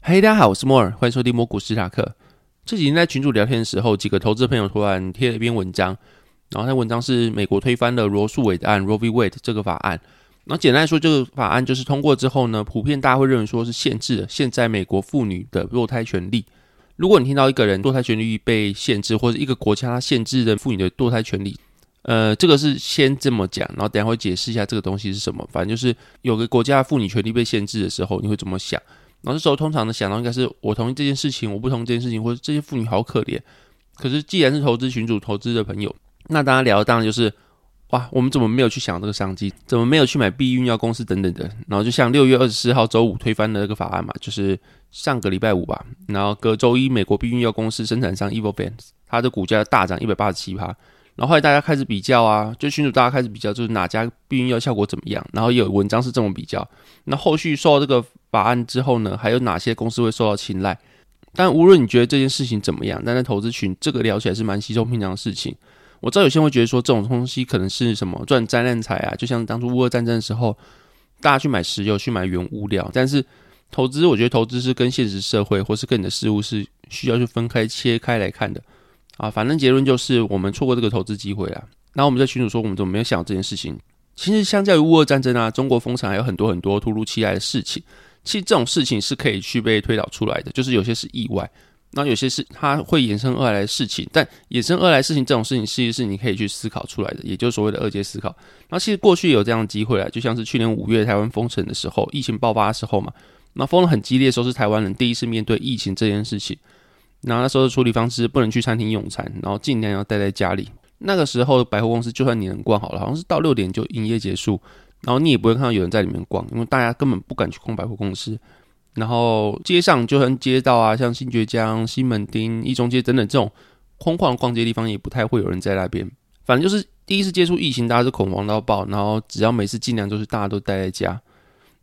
嘿，大家好，我是摩尔，欢迎收听摩古斯塔克。这几天在群主聊天的时候，几个投资朋友突然贴了一篇文章，然后那文章是美国推翻了罗素韦的案 （Roe v. Wade） 这个法案。然后简单来说，这个法案就是通过之后呢，普遍大家会认为说是限制了现在美国妇女的堕胎权利。如果你听到一个人堕胎权利被限制，或者一个国家它限制的妇女的堕胎权利，呃，这个是先这么讲，然后等下会解释一下这个东西是什么。反正就是有个国家妇女权利被限制的时候，你会怎么想？然后这时候通常的想到应该是我同意这件事情，我不同意这件事情，或者这些妇女好可怜。可是既然是投资群主投资的朋友，那大家聊的当然就是哇，我们怎么没有去想这个商机？怎么没有去买避孕药公司等等的？然后就像六月二十四号周五推翻的那个法案嘛，就是上个礼拜五吧。然后隔周一，美国避孕药公司生产商 Evofans 它的股价大涨一百八十七趴。然后后来大家开始比较啊，就群主大家开始比较，就是哪家避孕药效果怎么样？然后有文章是这么比较。那后续受到这个法案之后呢，还有哪些公司会受到青睐？但无论你觉得这件事情怎么样，但在投资群这个聊起来是蛮稀松平常的事情。我知道有些人会觉得说这种东西可能是什么赚灾难财啊，就像当初乌俄战争的时候，大家去买石油、去买原物料。但是投资，我觉得投资是跟现实社会或是跟你的事物是需要去分开切开来看的啊。反正结论就是我们错过这个投资机会了。那我们在群主说，我们怎么没有想到这件事情？其实相较于乌俄战争啊，中国封城还有很多很多突如其来的事情。其实这种事情是可以去被推导出来的，就是有些是意外。那有些是它会衍生而来的事情，但衍生而来事情这种事情，其实是你可以去思考出来的，也就是所谓的二阶思考。那其实过去有这样的机会啊，就像是去年五月台湾封城的时候，疫情爆发的时候嘛，那封的很激烈的时候，是台湾人第一次面对疫情这件事情。那那时候的处理方式不能去餐厅用餐，然后尽量要待在家里。那个时候百货公司就算你能逛好了，好像是到六点就营业结束，然后你也不会看到有人在里面逛，因为大家根本不敢去逛百货公司。然后街上就算街道啊，像新觉江、西门町、一中街等等这种空旷逛街地方，也不太会有人在那边。反正就是第一次接触疫情，大家是恐慌到爆。然后只要每次尽量都是大家都待在家。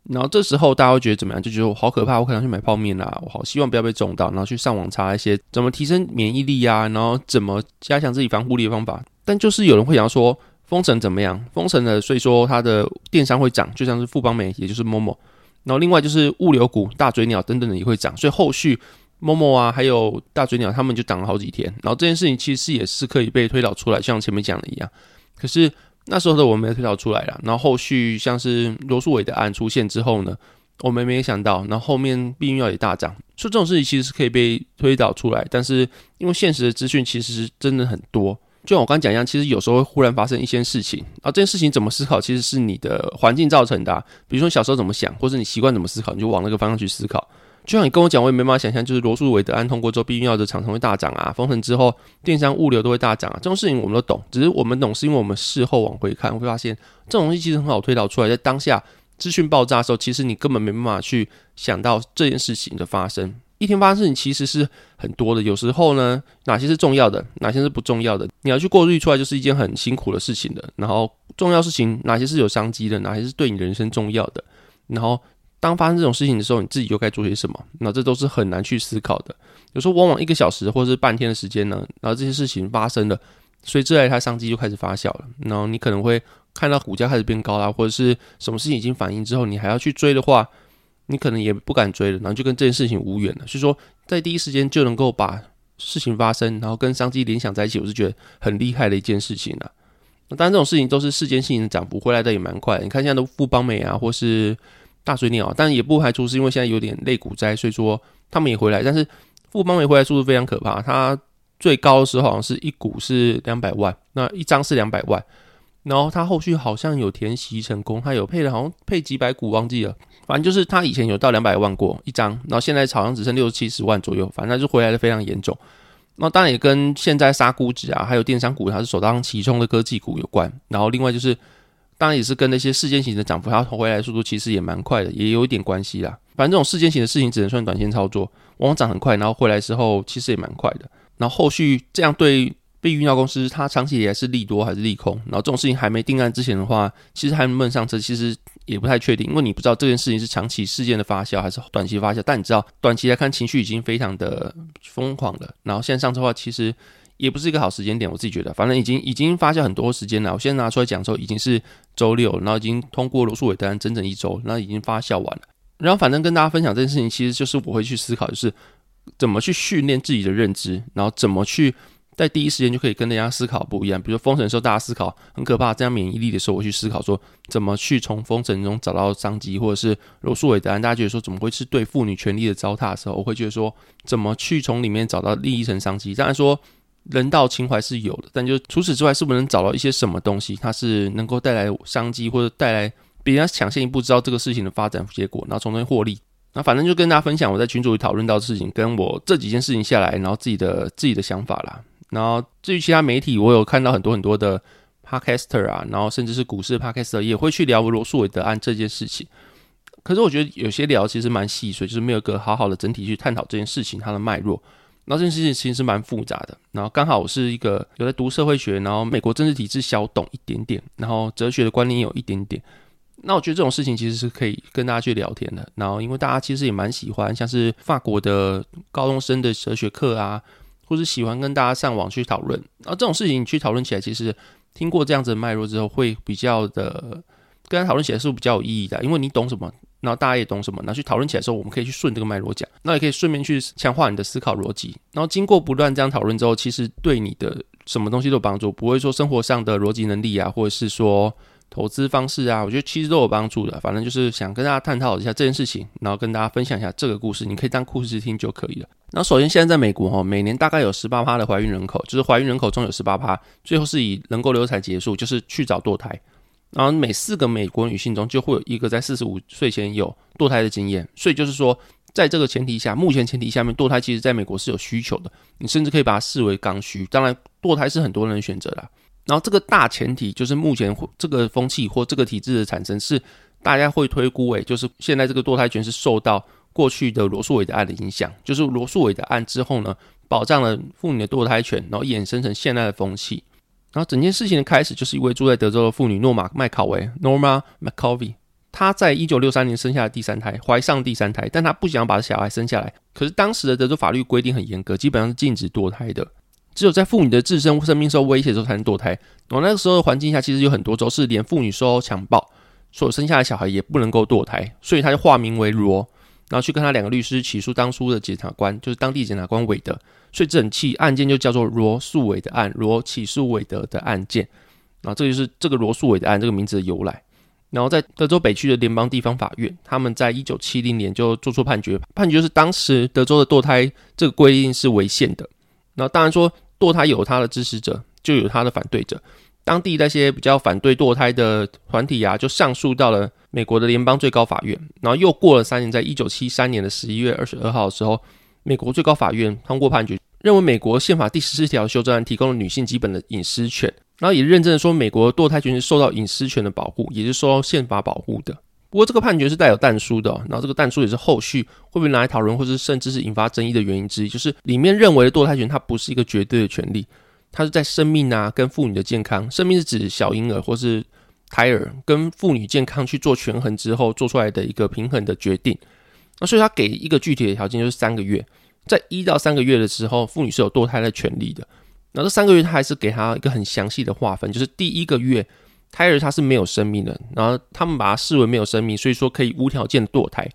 然后这时候大家会觉得怎么样？就觉得我好可怕，我可能去买泡面啦，我好希望不要被中到。然后去上网查一些怎么提升免疫力啊，然后怎么加强自己防护力的方法。但就是有人会想要说，封城怎么样？封城了，所以说它的电商会涨，就像是富邦美，也就是 Momo。然后另外就是物流股、大嘴鸟等等的也会涨，所以后续某某啊，还有大嘴鸟他们就涨了好几天。然后这件事情其实也是可以被推导出来，像前面讲的一样。可是那时候的我们没推导出来了。然后后续像是罗素伟的案出现之后呢，我们没想到，然后后面避孕药也大涨，所以这种事情其实是可以被推导出来。但是因为现实的资讯其实真的很多。就像我刚讲一样，其实有时候会忽然发生一些事情，然后这件事情怎么思考，其实是你的环境造成的。比如说小时候怎么想，或者你习惯怎么思考，你就往那个方向去思考。就像你跟我讲，我也没办法想象，就是罗素韦德安通过之后，避孕药的厂商会大涨啊，封城之后，电商物流都会大涨啊，这种事情我们都懂。只是我们懂，是因为我们事后往回看，会发现这种东西其实很好推导出来。在当下资讯爆炸的时候，其实你根本没办法去想到这件事情的发生。一天发生事情其实是很多的，有时候呢，哪些是重要的，哪些是不重要的，你要去过滤出来，就是一件很辛苦的事情的。然后重要事情哪些是有商机的，哪些是对你人生重要的。然后当发生这种事情的时候，你自己又该做些什么？那这都是很难去思考的。有时候往往一个小时或者是半天的时间呢，然后这些事情发生了，所以这来它商机就开始发酵了。然后你可能会看到股价开始变高啦，或者是什么事情已经反应之后，你还要去追的话。你可能也不敢追了，然后就跟这件事情无缘了。所以说，在第一时间就能够把事情发生，然后跟商机联想在一起，我是觉得很厉害的一件事情了。那当然，这种事情都是事件性的涨幅，回来的也蛮快。你看现在都富邦美啊，或是大水鸟，但也不排除是因为现在有点类股灾，所以说他们也回来。但是富邦也回来速度非常可怕，它最高的时候好像是一股是两百万，那一张是两百万。然后他后续好像有填息成功，他有配了，好像配几百股，忘记了。反正就是他以前有到两百万过一张，然后现在好像只剩六七十万左右，反正就回来的非常严重。那当然也跟现在杀估值啊，还有电商股它是首当其冲的科技股有关。然后另外就是，当然也是跟那些事件型的涨幅，它回来速度其实也蛮快的，也有一点关系啦。反正这种事件型的事情只能算短线操作，往往涨很快，然后回来时候其实也蛮快的。然后后续这样对被运料公司，它长期以来是利多还是利空？然后这种事情还没定案之前的话，其实还能不能上车，其实也不太确定，因为你不知道这件事情是长期事件的发酵还是短期发酵。但你知道，短期来看情绪已经非常的疯狂了。然后现在上车的话，其实也不是一个好时间点，我自己觉得，反正已经已经发酵很多时间了。我现在拿出来讲的时候，已经是周六，然后已经通过罗素韦德整整一周，那已经发酵完了。然后反正跟大家分享这件事情，其实就是我会去思考，就是怎么去训练自己的认知，然后怎么去在第一时间就可以跟大家思考不一样。比如说封神的时候，大家思考很可怕，这样免疫力的时候，我去思考说怎么去从封神中找到商机，或者是罗素韦德，大家觉得说怎么会是对妇女权利的糟蹋的时候，我会觉得说怎么去从里面找到利益层商机。当然说人道情怀是有的，但就除此之外，是不是能找到一些什么东西，它是能够带来商机或者带来。比人抢先一步知道这个事情的发展结果，然后从中获利。那反正就跟大家分享我在群组里讨论到的事情，跟我这几件事情下来，然后自己的自己的想法啦。然后至于其他媒体，我有看到很多很多的 podcaster 啊，然后甚至是股市 podcaster 也会去聊罗素韦德案这件事情。可是我觉得有些聊其实蛮细碎，就是没有个好好的整体去探讨这件事情它的脉络。那这件事情其实是蛮复杂的。然后刚好我是一个有在读社会学，然后美国政治体制小懂一点点，然后哲学的观念有一点点。那我觉得这种事情其实是可以跟大家去聊天的。然后，因为大家其实也蛮喜欢，像是法国的高中生的哲学课啊，或是喜欢跟大家上网去讨论。然后这种事情去讨论起来，其实听过这样子的脉络之后，会比较的跟他讨论起来是比较有意义的。因为你懂什么，然后大家也懂什么，然后去讨论起来的时候，我们可以去顺这个脉络讲。那也可以顺便去强化你的思考逻辑。然后经过不断这样讨论之后，其实对你的什么东西都有帮助，不会说生活上的逻辑能力啊，或者是说。投资方式啊，我觉得其实都有帮助的。反正就是想跟大家探讨一下这件事情，然后跟大家分享一下这个故事，你可以当故事听就可以了。然后首先，现在在美国哈，每年大概有十八趴的怀孕人口，就是怀孕人口中有十八趴，最后是以能够流产结束，就是去找堕胎。然后每四个美国女性中就会有一个在四十五岁前有堕胎的经验。所以就是说，在这个前提下，目前前提下面，堕胎其实在美国是有需求的。你甚至可以把它视为刚需。当然，堕胎是很多人选择的。然后这个大前提就是目前这个风气或这个体制的产生是大家会推估为，就是现在这个堕胎权是受到过去的罗素韦的案的影响，就是罗素韦的案之后呢，保障了妇女的堕胎权，然后衍生成现在的风气。然后整件事情的开始就是一位住在德州的妇女诺玛麦考维 （Norma McCovey），她在一九六三年生下了第三胎，怀上第三胎，但她不想把小孩生下来。可是当时的德州法律规定很严格，基本上是禁止堕胎的。只有在妇女的自身生命受威胁的时候才能堕胎。我那个时候的环境下，其实有很多州是连妇女受到强暴所生下的小孩也不能够堕胎，所以她就化名为罗，然后去跟他两个律师起诉当初的检察官，就是当地检察官韦德，所以整起案件就叫做罗素韦的案，罗起诉韦德的案件。然后这就是这个罗素韦的案这个名字的由来。然后在德州北区的联邦地方法院，他们在一九七零年就做出判决，判决是当时德州的堕胎这个规定是违宪的。那当然说。堕胎有他的支持者，就有他的反对者。当地那些比较反对堕胎的团体啊，就上诉到了美国的联邦最高法院。然后又过了三年，在一九七三年的十一月二十二号的时候，美国最高法院通过判决，认为美国宪法第十四条修正案提供了女性基本的隐私权，然后也认证的说，美国堕胎权是受到隐私权的保护，也是受到宪法保护的。不过这个判决是带有弹书的，然后这个弹书也是后续会不会拿来讨论，或者甚至是引发争议的原因之一，就是里面认为的堕胎权它不是一个绝对的权利，它是在生命啊跟妇女的健康，生命是指小婴儿或是胎儿跟妇女健康去做权衡之后做出来的一个平衡的决定。那所以他给一个具体的条件就是三个月，在一到三个月的时候，妇女是有堕胎的权利的。然后这三个月他还是给他一个很详细的划分，就是第一个月。胎儿它是没有生命的，然后他们把它视为没有生命，所以说可以无条件堕胎。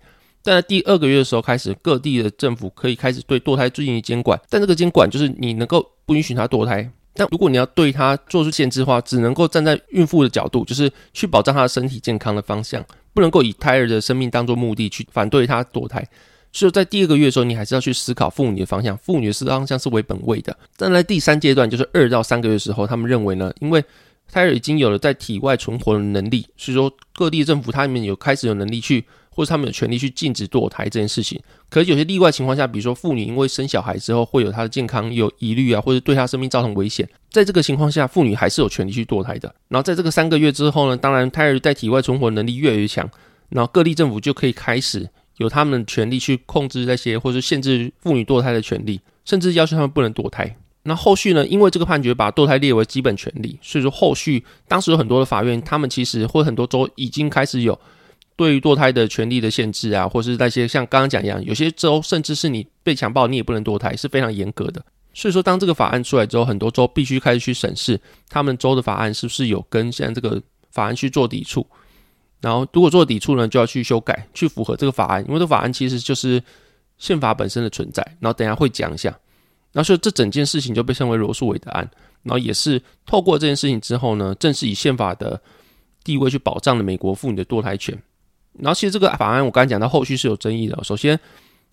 但在第二个月的时候开始，各地的政府可以开始对堕胎进行监管，但这个监管就是你能够不允许他堕胎，但如果你要对他做出限制的话，只能够站在孕妇的角度，就是去保障她的身体健康的方向，不能够以胎儿的生命当做目的去反对她堕胎。所以在第二个月的时候，你还是要去思考妇女的方向，妇女的方向是为本位的。但在第三阶段，就是二到三个月的时候，他们认为呢，因为胎儿已经有了在体外存活的能力，所以说各地政府他们有开始有能力去，或者他们有权利去禁止堕胎这件事情。可是有些例外情况下，比如说妇女因为生小孩之后会有她的健康有疑虑啊，或者对她生命造成危险，在这个情况下，妇女还是有权利去堕胎的。然后在这个三个月之后呢，当然胎儿在体外存活能力越来越强，然后各地政府就可以开始有他们的权利去控制那些，或是限制妇女堕胎的权利，甚至要求他们不能堕胎。那后续呢？因为这个判决把堕胎列为基本权利，所以说后续当时有很多的法院，他们其实或很多州已经开始有对于堕胎的权利的限制啊，或是那些像刚刚讲一样，有些州甚至是你被强暴，你也不能堕胎，是非常严格的。所以说，当这个法案出来之后，很多州必须开始去审视他们州的法案是不是有跟现在这个法案去做抵触。然后，如果做抵触呢，就要去修改，去符合这个法案，因为这法案其实就是宪法本身的存在。然后，等下会讲一下。然后所以这整件事情就被称为罗素韦德案。然后，也是透过这件事情之后呢，正式以宪法的地位去保障了美国妇女的堕胎权。然后，其实这个法案我刚才讲到后续是有争议的。首先，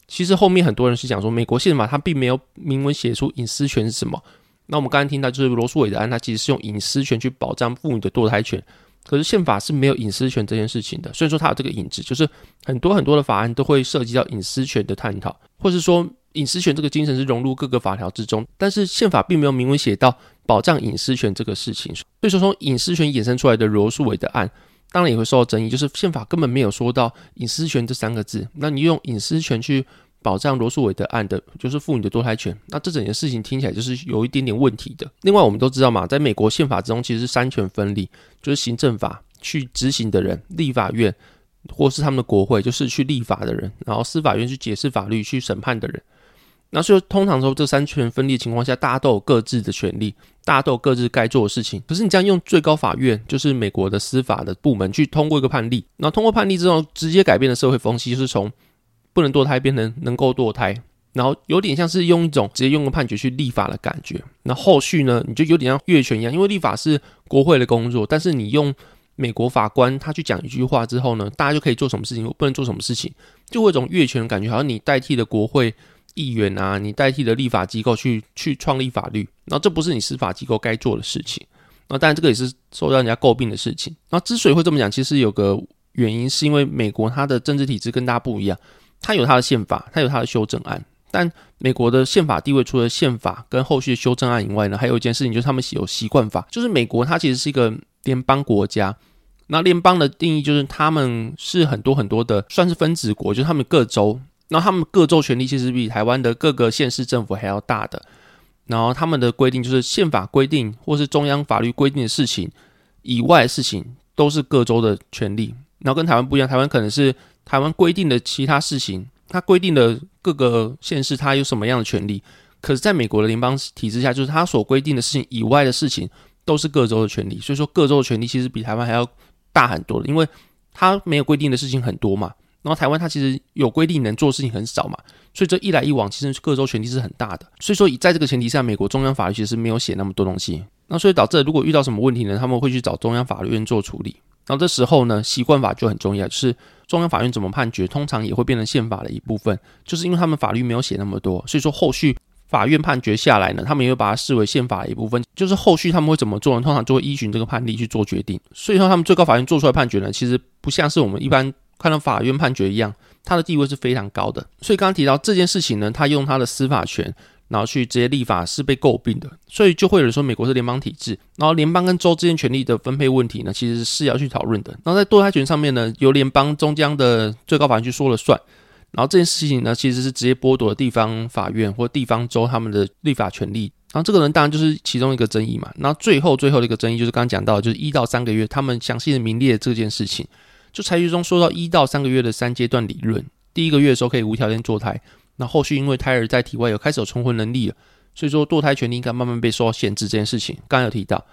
其实后面很多人是讲说，美国宪法它并没有明文写出隐私权是什么。那我们刚才听到就是罗素韦的案，它其实是用隐私权去保障妇女的堕胎权。可是宪法是没有隐私权这件事情的，所以说它有这个影子，就是很多很多的法案都会涉及到隐私权的探讨，或是说隐私权这个精神是融入各个法条之中，但是宪法并没有明文写到保障隐私权这个事情，所以说从隐私权衍生出来的罗素韦的案，当然也会受到争议，就是宪法根本没有说到隐私权这三个字，那你用隐私权去。保障罗素韦德案的，就是妇女的堕胎权。那这整件事情听起来就是有一点点问题的。另外，我们都知道嘛，在美国宪法之中，其实是三权分立，就是行政法去执行的人，立法院或是他们的国会就是去立法的人，然后司法院去解释法律、去审判的人。那所以通常说，这三权分立情况下，大家都有各自的权利，大家都有各自该做的事情。可是你这样用最高法院，就是美国的司法的部门去通过一个判例，然后通过判例之后，直接改变了社会风气，就是从。不能堕胎变成能够堕胎，然后有点像是用一种直接用个判决去立法的感觉。那后续呢，你就有点像越权一样，因为立法是国会的工作，但是你用美国法官他去讲一句话之后呢，大家就可以做什么事情，不能做什么事情，就会有种越权的感觉，好像你代替了国会议员啊，你代替了立法机构去去创立法律，然后这不是你司法机构该做的事情。那当然这个也是受到人家诟病的事情。那之所以会这么讲，其实有个原因，是因为美国它的政治体制跟大家不一样。它有它的宪法，它有它的修正案，但美国的宪法地位除了宪法跟后续的修正案以外呢，还有一件事情就是他们有习惯法，就是美国它其实是一个联邦国家，那联邦的定义就是他们是很多很多的算是分子国，就是他们各州，那他们各州权力其实比台湾的各个县市政府还要大的，然后他们的规定就是宪法规定或是中央法律规定的事情以外的事情都是各州的权利，然后跟台湾不一样，台湾可能是。台湾规定的其他事情，它规定的各个县市它有什么样的权利？可是，在美国的联邦体制下，就是它所规定的事情以外的事情，都是各州的权利。所以说，各州的权利其实比台湾还要大很多的，因为它没有规定的事情很多嘛。然后台湾它其实有规定能做的事情很少嘛，所以这一来一往，其实各州权力是很大的。所以说，以在这个前提下，美国中央法律其实没有写那么多东西。那所以导致如果遇到什么问题呢，他们会去找中央法院做处理。然后这时候呢，习惯法就很重要，是中央法院怎么判决，通常也会变成宪法的一部分。就是因为他们法律没有写那么多，所以说后续法院判决下来呢，他们也会把它视为宪法的一部分。就是后续他们会怎么做呢？通常就会依循这个判例去做决定。所以说，他们最高法院做出来判决呢，其实不像是我们一般看到法院判决一样，他的地位是非常高的。所以刚刚提到这件事情呢，他用他的司法权。然后去直接立法是被诟病的，所以就会有人说美国是联邦体制，然后联邦跟州之间权力的分配问题呢，其实是要去讨论的。然后在堕胎权上面呢，由联邦中央的最高法院去说了算，然后这件事情呢，其实是直接剥夺了地方法院或地方州他们的立法权利。然后这个人当然就是其中一个争议嘛。那最后最后的一个争议就是刚刚讲到，就是一到三个月，他们详细的名列这件事情，就裁决中说到一到三个月的三阶段理论，第一个月的时候可以无条件堕胎。那后续因为胎儿在体外有开始有存活能力了，所以说堕胎权利应该慢慢被受到限制这件事情，刚刚有提到。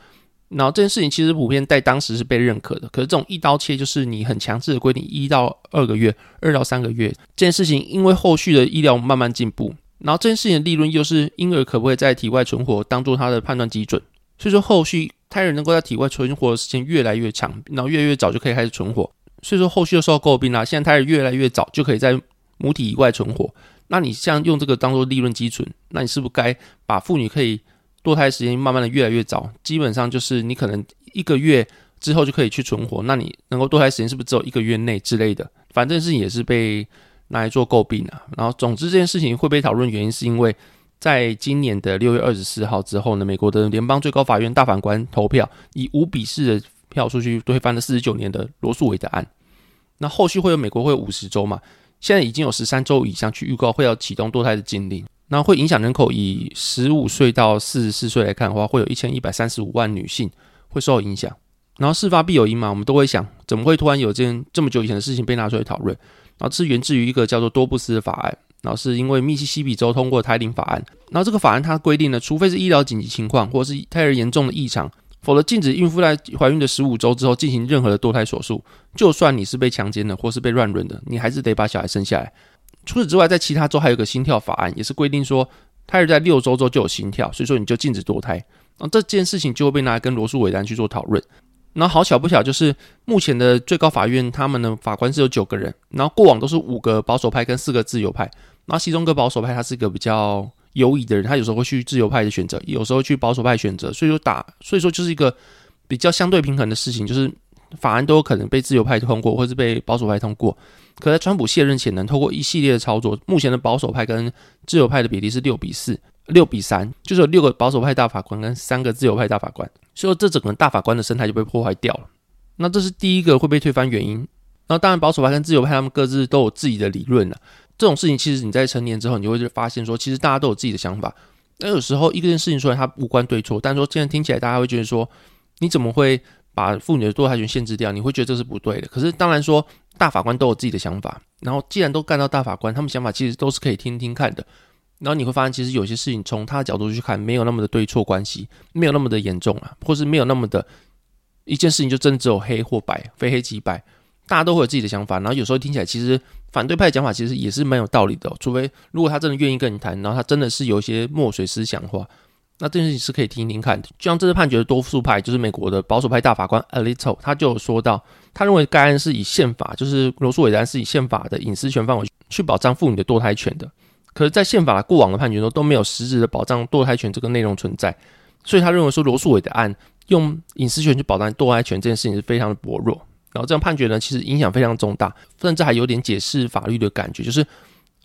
然后这件事情其实普遍在当时是被认可的，可是这种一刀切就是你很强制的规定一到二个月、二到三个月这件事情，因为后续的医疗慢慢进步，然后这件事情的利润又是婴儿可不可以在体外存活当做他的判断基准，所以说后续胎儿能够在体外存活的时间越来越长，然后越来越早就可以开始存活，所以说后续又受到诟病啦。现在它是越来越早就可以在母体以外存活。那你像用这个当做利润基准，那你是不是该把妇女可以堕胎时间慢慢的越来越早？基本上就是你可能一个月之后就可以去存活，那你能够堕胎时间是不是只有一个月内之类的？反正是也是被拿来做诟病啊。然后总之这件事情会被讨论，原因是因为在今年的六月二十四号之后呢，美国的联邦最高法院大法官投票以五比四的票数去推翻了四十九年的罗素韦的案。那后续会有美国会有五十州嘛？现在已经有十三州以上去预告会要启动堕胎的禁令，那会影响人口。以十五岁到四十四岁来看的话，会有一千一百三十五万女性会受到影响。然后事发必有因嘛，我们都会想，怎么会突然有件这么久以前的事情被拿出来讨论？然后是源自于一个叫做多布斯的法案，然后是因为密西西比州通过胎龄法案，然后这个法案它规定呢，除非是医疗紧急情况或是胎儿严重的异常。否则，禁止孕妇在怀孕的十五周之后进行任何的堕胎手术。就算你是被强奸的，或是被乱伦的，你还是得把小孩生下来。除此之外，在其他州还有个心跳法案，也是规定说，胎儿在六周之后就有心跳，所以说你就禁止堕胎。那这件事情就会被拿来跟罗素韦丹去做讨论。那好巧不巧，就是目前的最高法院他们的法官是有九个人，然后过往都是五个保守派跟四个自由派。那其中个保守派他是一个比较。犹疑的人，他有时候会去自由派的选择，有时候去保守派选择，所以说打，所以说就是一个比较相对平衡的事情，就是法案都有可能被自由派通过，或是被保守派通过。可在川普卸任前，能透过一系列的操作，目前的保守派跟自由派的比例是六比四、六比三，就是有六个保守派大法官跟三个自由派大法官，所以说这整个大法官的生态就被破坏掉了。那这是第一个会被推翻原因。那当然，保守派跟自由派他们各自都有自己的理论了。这种事情，其实你在成年之后，你就会发现说，其实大家都有自己的想法。那有时候一件事情出来，它无关对错，但是说现在听起来，大家会觉得说，你怎么会把妇女的堕胎权限制掉？你会觉得这是不对的。可是当然说，大法官都有自己的想法。然后既然都干到大法官，他们想法其实都是可以听听看的。然后你会发现，其实有些事情从他的角度去看，没有那么的对错关系，没有那么的严重啊，或是没有那么的一件事情就真的只有黑或白，非黑即白。大家都会有自己的想法，然后有时候听起来其实反对派讲法其实也是蛮有道理的，除非如果他真的愿意跟你谈，然后他真的是有一些墨水思想的话，那这件事情是可以听听看的。就像这次判决的多数派，就是美国的保守派大法官 Alito，他就说到，他认为该案是以宪法，就是罗素韦德案是以宪法的隐私权范围去保障妇女的堕胎权的，可是，在宪法过往的判决中都没有实质的保障堕胎权这个内容存在，所以他认为说罗素韦的案用隐私权去保障堕胎权这件事情是非常的薄弱。然后这样判决呢，其实影响非常重大，甚至还有点解释法律的感觉，就是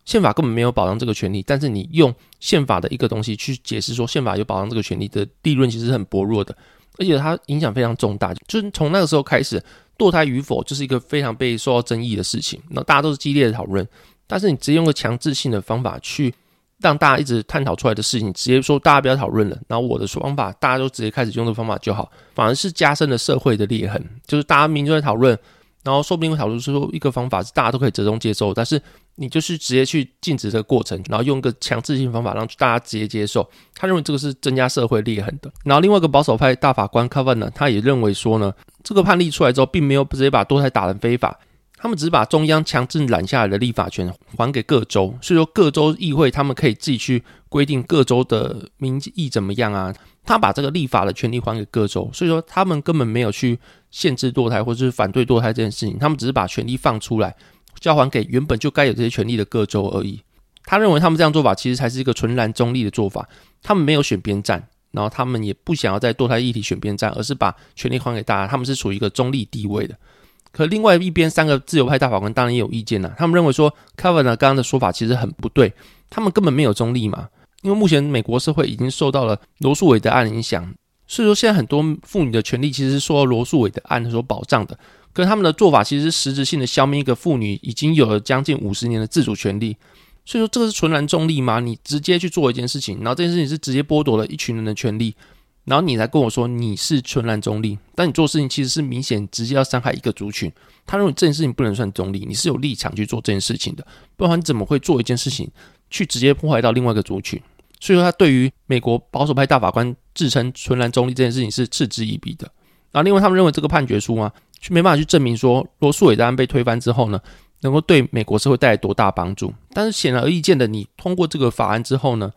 宪法根本没有保障这个权利，但是你用宪法的一个东西去解释说宪法有保障这个权利的利润，其实是很薄弱的，而且它影响非常重大。就是从那个时候开始，堕胎与否就是一个非常被受到争议的事情，那大家都是激烈的讨论，但是你直接用个强制性的方法去。让大家一直探讨出来的事情，直接说大家不要讨论了。然后我的方法，大家都直接开始用这个方法就好，反而是加深了社会的裂痕。就是大家明就在讨论，然后说不定会讨论出一个方法是大家都可以折中接受，但是你就是直接去禁止这个过程，然后用一个强制性方法让大家直接接受。他认为这个是增加社会裂痕的。然后另外一个保守派大法官 Kevin 呢，他也认为说呢，这个判例出来之后，并没有直接把堕胎打成非法。他们只是把中央强制揽下来的立法权还给各州，所以说各州议会他们可以自己去规定各州的民意怎么样啊。他把这个立法的权利还给各州，所以说他们根本没有去限制堕胎或者是反对堕胎这件事情，他们只是把权利放出来交还给原本就该有这些权利的各州而已。他认为他们这样做法其实才是一个纯然中立的做法，他们没有选边站，然后他们也不想要在堕胎议题选边站，而是把权利还给大家，他们是处于一个中立地位的。可另外一边，三个自由派大法官当然也有意见呐。他们认为说，Kevin 呢刚刚的说法其实很不对，他们根本没有中立嘛。因为目前美国社会已经受到了罗素韦德案影响，所以说现在很多妇女的权利其实是受到罗素韦德案所保障的。可他们的做法其实是实质性的消灭一个妇女已经有了将近五十年的自主权利。所以说这个是纯然中立吗？你直接去做一件事情，然后这件事情是直接剥夺了一群人的权利。然后你来跟我说你是纯然中立，但你做事情其实是明显直接要伤害一个族群。他认为这件事情不能算中立，你是有立场去做这件事情的，不然你怎么会做一件事情去直接破坏到另外一个族群？所以说他对于美国保守派大法官自称纯然中立这件事情是嗤之以鼻的。然后另外他们认为这个判决书啊，却没办法去证明说罗素韦德案被推翻之后呢，能够对美国社会带来多大帮助。但是显而易见的，你通过这个法案之后呢？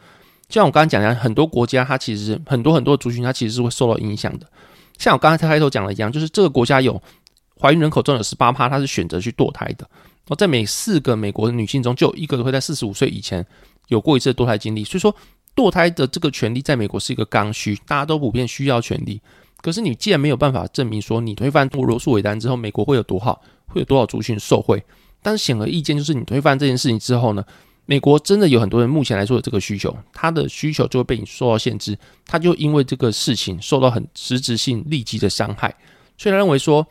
就像我刚刚讲的，很多国家它其实很多很多族群它其实是会受到影响的。像我刚才开头讲的一样，就是这个国家有怀孕人口中有十八趴，它是选择去堕胎的。然后在每四个美国的女性中，就有一个会在四十五岁以前有过一次堕胎经历。所以说，堕胎的这个权利在美国是一个刚需，大家都普遍需要权利。可是你既然没有办法证明说你推翻罗素韦丹之后，美国会有多好，会有多少族群受惠，但是显而易见，就是你推翻这件事情之后呢？美国真的有很多人目前来说有这个需求，他的需求就会被你受到限制，他就因为这个事情受到很实质性、立即的伤害，所以他认为说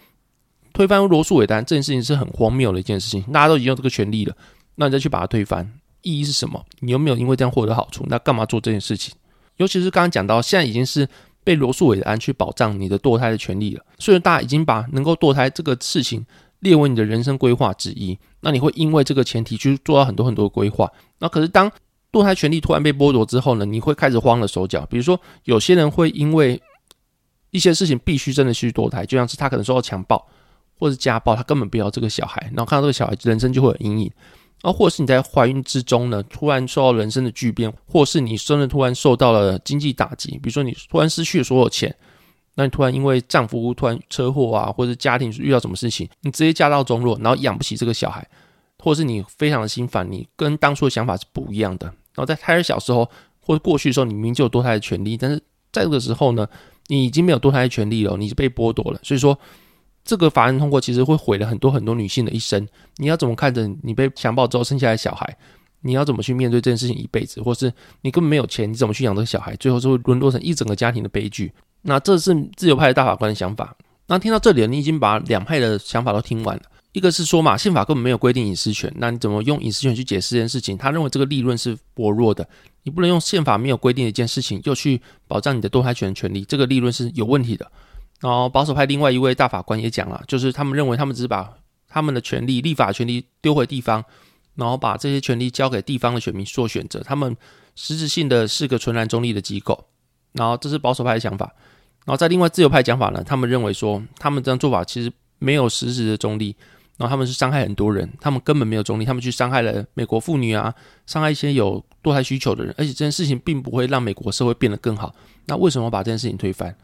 推翻罗素韦丹这件事情是很荒谬的一件事情。大家都已经有这个权利了，那你再去把它推翻，意义是什么？你有没有因为这样获得好处？那干嘛做这件事情？尤其是刚刚讲到，现在已经是被罗素韦丹去保障你的堕胎的权利了。虽然大家已经把能够堕胎这个事情列为你的人生规划之一，那你会因为这个前提去做到很多很多规划。那可是当堕胎权利突然被剥夺之后呢，你会开始慌了手脚。比如说，有些人会因为一些事情必须真的去堕胎，就像是他可能受到强暴或者家暴，他根本不要这个小孩，然后看到这个小孩，人生就会有阴影。啊或者是你在怀孕之中呢，突然受到人生的巨变，或是你真的突然受到了经济打击，比如说你突然失去了所有钱，那你突然因为丈夫突然车祸啊，或者家庭遇到什么事情，你直接家道中落，然后养不起这个小孩，或者是你非常的心烦，你跟当初的想法是不一样的。然后在胎儿小时候或者过去的时候，你明明就有堕胎的权利，但是在这个时候呢，你已经没有堕胎的权利了，你是被剥夺了。所以说。这个法案通过，其实会毁了很多很多女性的一生。你要怎么看着你被强暴之后生下来小孩？你要怎么去面对这件事情一辈子？或是你根本没有钱，你怎么去养这个小孩？最后就会沦落成一整个家庭的悲剧。那这是自由派的大法官的想法。那听到这里，你已经把两派的想法都听完了。一个是说嘛，宪法根本没有规定隐私权，那你怎么用隐私权去解释这件事情？他认为这个立论是薄弱的，你不能用宪法没有规定的一件事情，又去保障你的堕胎权权利，这个立论是有问题的。然后保守派另外一位大法官也讲了，就是他们认为他们只是把他们的权利、立法权利丢回地方，然后把这些权利交给地方的选民做选择。他们实质性的是个纯然中立的机构。然后这是保守派的想法。然后在另外自由派讲法呢，他们认为说他们这样做法其实没有实质的中立，然后他们是伤害很多人，他们根本没有中立，他们去伤害了美国妇女啊，伤害一些有堕胎需求的人，而且这件事情并不会让美国社会变得更好。那为什么把这件事情推翻？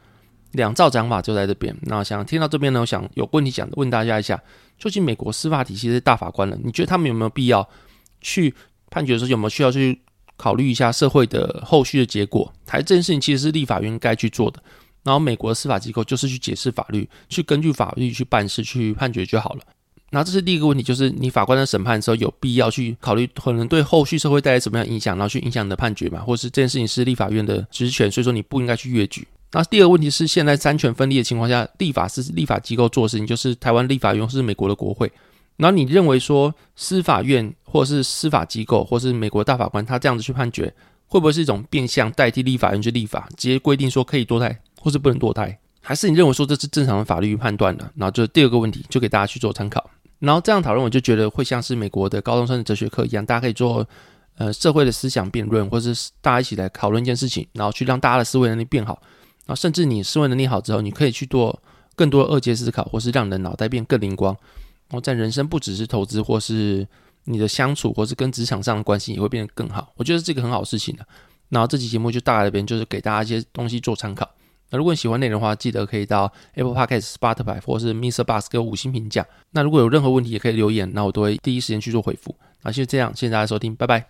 两造讲法就在这边。那想听到这边呢，我想有问题想问大家一下：究竟美国司法体系是大法官了，你觉得他们有没有必要去判决的时候有没有需要去考虑一下社会的后续的结果？还这件事情其实是立法院该去做的。然后美国的司法机构就是去解释法律，去根据法律去办事，去判决就好了。那这是第一个问题，就是你法官在审判的时候有必要去考虑可能对后续社会带来什么样影响，然后去影响你的判决嘛？或是这件事情是立法院的职权，所以说你不应该去越举。那第二个问题是，现在三权分立的情况下，立法是立法机构做的事情，就是台湾立法院是美国的国会。然后你认为说，司法院或是司法机构，或是美国大法官，他这样子去判决，会不会是一种变相代替立法院去立法，直接规定说可以堕胎或是不能堕胎？还是你认为说这是正常的法律判断的？然后就第二个问题，就给大家去做参考。然后这样讨论，我就觉得会像是美国的高中生的哲学课一样，大家可以做呃社会的思想辩论，或者是大家一起来讨论一件事情，然后去让大家的思维能力变好。然后，甚至你思维能力好之后，你可以去做更多的二阶思考，或是让你的脑袋变更灵光。然后在人生不只是投资，或是你的相处，或是跟职场上的关系也会变得更好。我觉得这个很好事情的。然后这期节目就大概这边就是给大家一些东西做参考。那如果你喜欢内容的话，记得可以到 Apple Podcast、Spotify 或是 Mr. Bus 给我五星评价。那如果有任何问题，也可以留言，那我都会第一时间去做回复。那就这样，谢谢大家收听，拜拜。